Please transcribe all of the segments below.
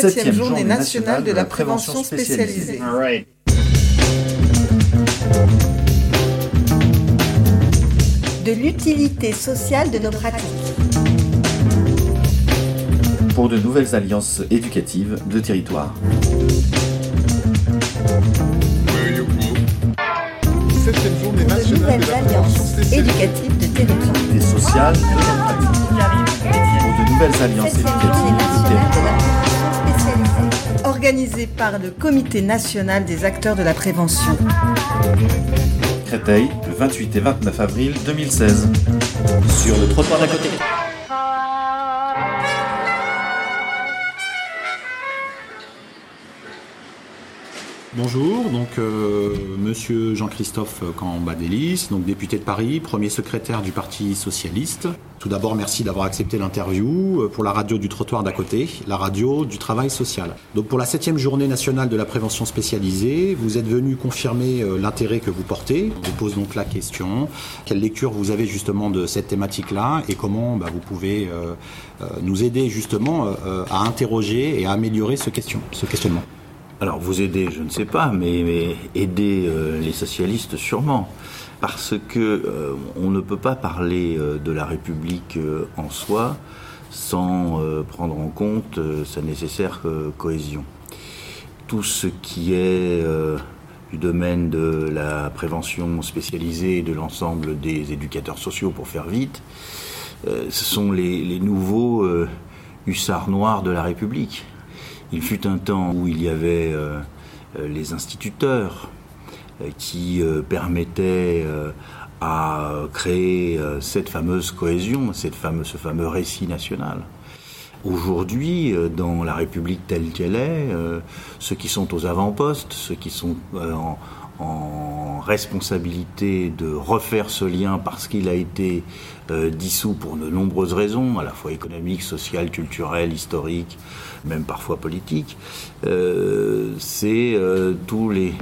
Septième journée nationale de la prévention spécialisée. De l'utilité sociale de nos pratiques. Pour de nouvelles alliances éducatives de territoire. Septième journée nationale de la prévention spécialisée. éducatives de territoire. Sociales de nos pratiques. Pour de nouvelles alliances éducatives de territoire. Organisée par le Comité national des acteurs de la prévention. Créteil, le 28 et 29 avril 2016. Sur le trottoir d'à côté. Bonjour, donc euh, Monsieur Jean-Christophe Cambadélis, donc député de Paris, premier secrétaire du Parti socialiste. Tout d'abord, merci d'avoir accepté l'interview euh, pour la radio du trottoir d'à côté, la radio du travail social. Donc pour la septième journée nationale de la prévention spécialisée, vous êtes venu confirmer euh, l'intérêt que vous portez. On vous pose donc la question quelle lecture vous avez justement de cette thématique-là et comment bah, vous pouvez nous aider justement à interroger et à améliorer ce questionnement. Alors vous aider, je ne sais pas, mais, mais aider euh, les socialistes sûrement, parce que euh, on ne peut pas parler euh, de la République en soi sans prendre en compte sa nécessaire cohésion. Tout ce qui est du domaine de la prévention spécialisée et de l'ensemble des éducateurs sociaux, pour faire vite, ce sont les, les nouveaux hussards noirs de la République. Il fut un temps où il y avait euh, euh, les instituteurs euh, qui permettaient à créer cette fameuse cohésion, ce fameux récit national. Aujourd'hui, dans la République telle qu'elle est, ceux qui sont aux avant-postes, ceux qui sont en, en responsabilité de refaire ce lien parce qu'il a été euh, dissous pour de nombreuses raisons, à la fois économiques, sociales, culturelles, historiques, même parfois politiques, euh, c'est euh, tous les,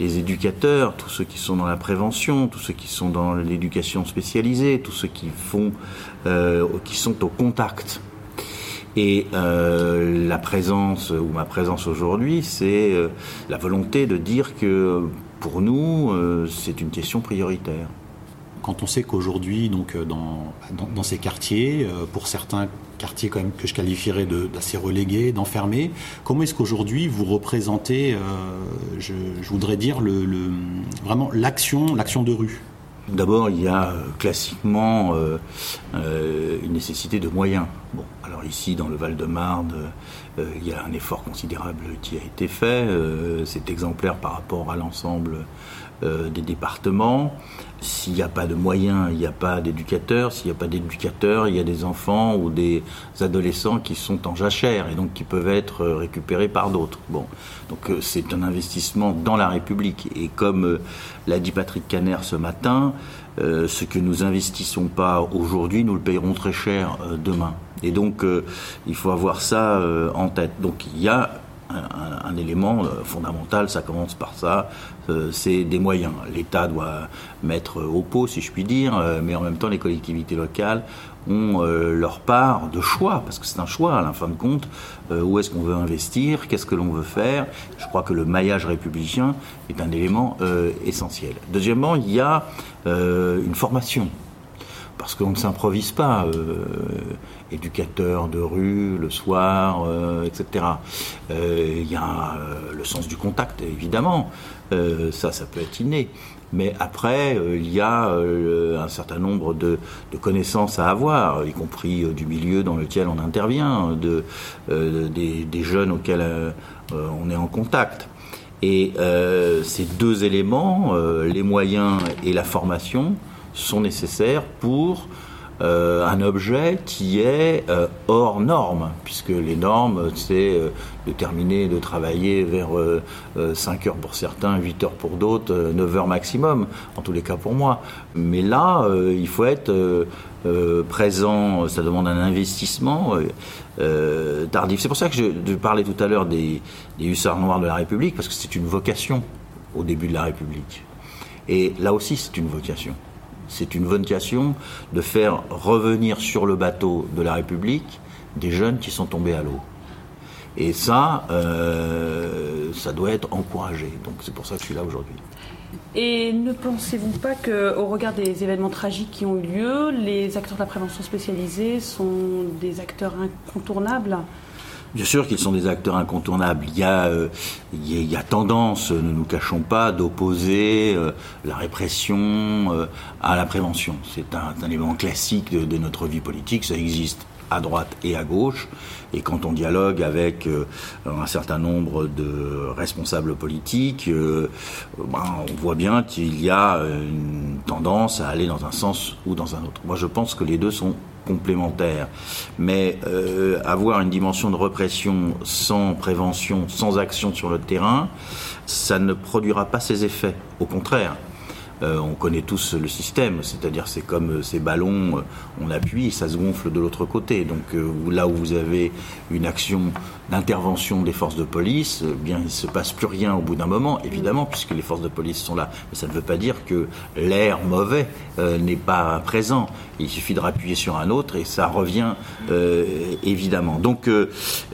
les éducateurs, tous ceux qui sont dans la prévention, tous ceux qui sont dans l'éducation spécialisée, tous ceux qui font, euh, qui sont au contact. Et euh, la présence, ou ma présence aujourd'hui, c'est euh, la volonté de dire que pour nous, euh, c'est une question prioritaire. Quand on sait qu'aujourd'hui, euh, dans, ces quartiers, euh, pour certains quartiers quand même que je qualifierais d'assez relégués, d'enfermés, comment est-ce qu'aujourd'hui vous représentez, je, voudrais dire, vraiment l'action de rue? D'abord, il y a euh, classiquement euh, euh, une nécessité de moyens. Bon, alors ici, dans le Val-de-Marne, il y a un effort considérable qui a été fait. c'est exemplaire par rapport à l'ensemble euh, des départements. S'il n'y a pas de moyens, il n'y a pas d'éducateurs. S'il n'y a pas d'éducateurs, il y a des enfants ou des adolescents qui sont en jachère et donc qui peuvent être euh, récupérés par d'autres. Bon, donc euh, c'est un investissement dans la République. Et comme l'a dit Patrick Caner ce matin, ce que nous investissons pas aujourd'hui, nous le payerons très cher demain. Et donc, il faut avoir ça en tête. Donc, il y a un, élément euh, fondamental, ça commence par ça, euh, c'est des moyens. L'État doit mettre au pot, si je puis dire, euh, mais en même temps, les collectivités locales ont leur part de choix, parce que c'est un choix à la fin de compte, où est-ce qu'on veut investir, qu'est-ce que l'on veut faire. Je crois que le maillage républicain est un élément essentiel. Deuxièmement, il y a une formation parce qu'on ne s'improvise pas, euh, éducateur de rue le soir, euh, etc. Euh, Il y a le sens du contact, évidemment, ça, ça peut être inné. Mais après, il y a un certain nombre de, connaissances à avoir, y compris du milieu dans lequel on intervient, de, des, des jeunes auxquels on est en contact. Et ces deux éléments, les moyens et la formation, sont nécessaires pour euh, un objet qui est euh, hors norme, puisque les normes, c'est euh, de terminer, de travailler vers euh, euh, 5 heures pour certains, 8 heures pour d'autres, euh, 9 heures maximum, en tous les cas pour moi. Mais là, il faut être présent, ça demande un investissement tardif. C'est pour ça que je, je parlais tout à l'heure des, des hussards noirs de la République, parce que c'est une vocation au début de la République. Et là aussi, c'est une vocation. C'est une vocation de faire revenir sur le bateau de la République des jeunes qui sont tombés à l'eau. Et ça, ça doit être encouragé. Donc c'est pour ça que je suis là aujourd'hui. Et ne pensez-vous pas qu'au regard des événements tragiques qui ont eu lieu, les acteurs de la prévention spécialisée sont des acteurs incontournables? Bien sûr qu'ils sont des acteurs incontournables. Il y a, euh, il y a tendance, ne nous cachons pas, d'opposer euh, la répression euh, à la prévention. C'est un, élément classique de, notre vie politique. Ça existe à droite et à gauche. Et quand on dialogue avec euh, un certain nombre de responsables politiques, euh, ben, on voit bien qu'il y a une tendance à aller dans un sens ou dans un autre. Moi, je pense que les deux sont complémentaires. Mais euh, avoir une dimension de répression sans prévention, sans action sur le terrain, ça ne produira pas ses effets. Au contraire, euh, on connaît tous le système, c'est-à-dire c'est comme euh, ces ballons, euh, on appuie, ça se gonfle de l'autre côté. Donc là où vous avez une action d'intervention des forces de police, bien il se passe plus rien au bout d'un moment, évidemment, puisque les forces de police sont là. Mais ça ne veut pas dire que l'air mauvais n'est pas présent. Il suffit de rappuyer sur un autre et ça revient évidemment. Donc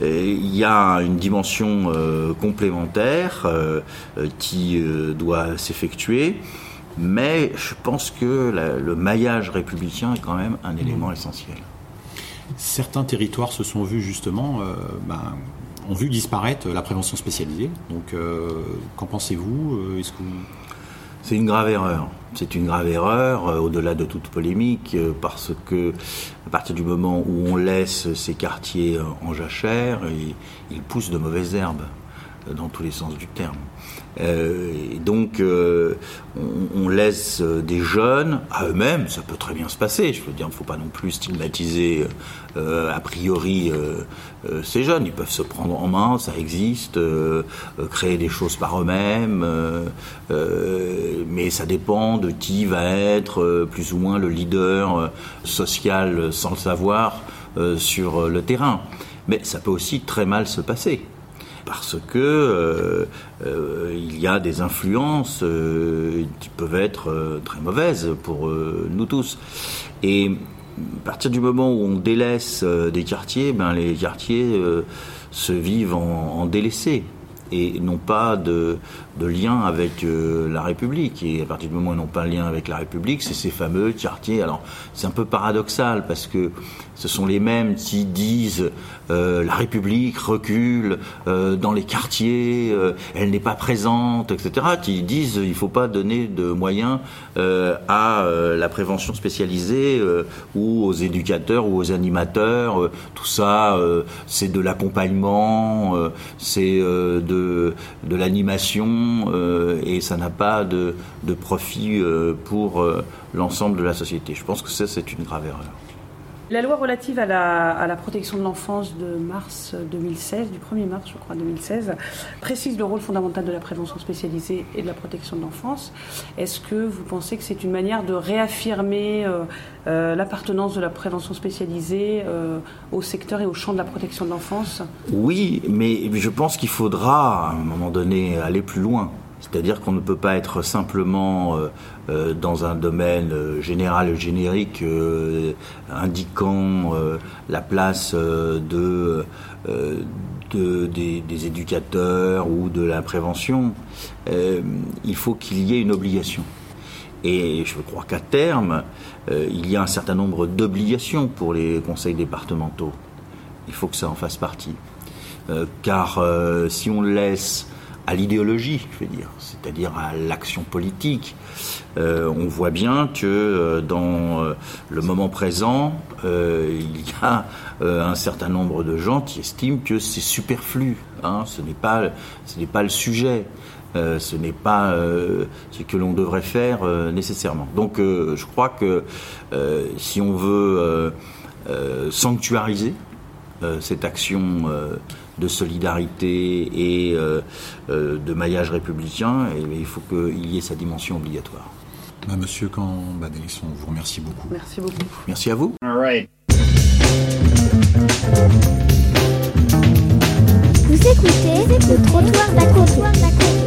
il y a une dimension complémentaire qui doit s'effectuer. Mais je pense que le maillage républicain est quand même un élément mmh. essentiel. Certains territoires se sont vus justement, euh, ben, ont vu disparaître la prévention spécialisée. Donc, euh, qu'en pensez-vous euh, Est-ce que C'est une grave erreur. C'est une grave erreur, au-delà de toute polémique, parce que à partir du moment où on laisse ces quartiers en jachère, ils poussent de mauvaises herbes dans tous les sens du terme. Euh, donc, euh, on, laisse des jeunes à eux-mêmes, ça peut très bien se passer. Je veux dire, il ne faut pas non plus stigmatiser euh, a priori ces jeunes. Ils peuvent se prendre en main, ça existe, créer des choses par eux-mêmes, mais ça dépend de qui va être plus ou moins le leader social sans le savoir sur le terrain. Mais ça peut aussi très mal se passer parce que euh, euh, il y a des influences euh, qui peuvent être très mauvaises pour nous tous. Et à partir du moment où on délaisse des quartiers, ben les quartiers se vivent en, en délaissés et n'ont pas de, de lien avec la République. Et à partir du moment où ils n'ont pas de lien avec la République, c'est ces fameux quartiers. Alors, c'est un peu paradoxal parce que ce sont les mêmes qui disent euh, la République recule euh, dans les quartiers, euh, elle n'est pas présente, etc. Qui disent il ne faut pas donner de moyens à la prévention spécialisée ou aux éducateurs ou aux animateurs. tout ça, c'est de l'accompagnement, c'est de, de l'animation et ça n'a pas de, de profit pour l'ensemble de la société. Je pense que ça, c'est une grave erreur. La loi relative à la, protection de l'enfance de mars 2016, du 1er mars je crois 2016, précise le rôle fondamental de la prévention spécialisée et de la protection de l'enfance. Est-ce que vous pensez que c'est une manière de réaffirmer euh, euh, l'appartenance de la prévention spécialisée euh, au secteur et au champ de la protection de l'enfance? Oui, mais je pense qu'il faudra à un moment donné aller plus loin. C'est-à-dire qu'on ne peut pas être simplement euh, euh, dans un domaine euh, général, générique, indiquant la place de, des, des, éducateurs ou de la prévention. il faut qu'il y ait une obligation. Et je crois qu'à terme, il y a un certain nombre d'obligations pour les conseils départementaux. Il faut que ça en fasse partie. car si on laisse à l'idéologie, je veux dire, c'est-à-dire à, l'action politique. Euh, on voit bien que euh, dans euh, le moment présent, il y a un certain nombre de gens qui estiment que c'est superflu. Hein, ce n'est pas, ce n'est pas le sujet. ce n'est pas ce que l'on devrait faire nécessairement. Donc, je crois que si on veut sanctuariser cette action de solidarité et euh, euh, de maillage républicain, et il faut qu'il y ait sa dimension obligatoire. Bah, monsieur Cambadélis, on vous remercie beaucoup. Merci beaucoup. Merci à vous. Vous écoutez le trottoir d'à côté.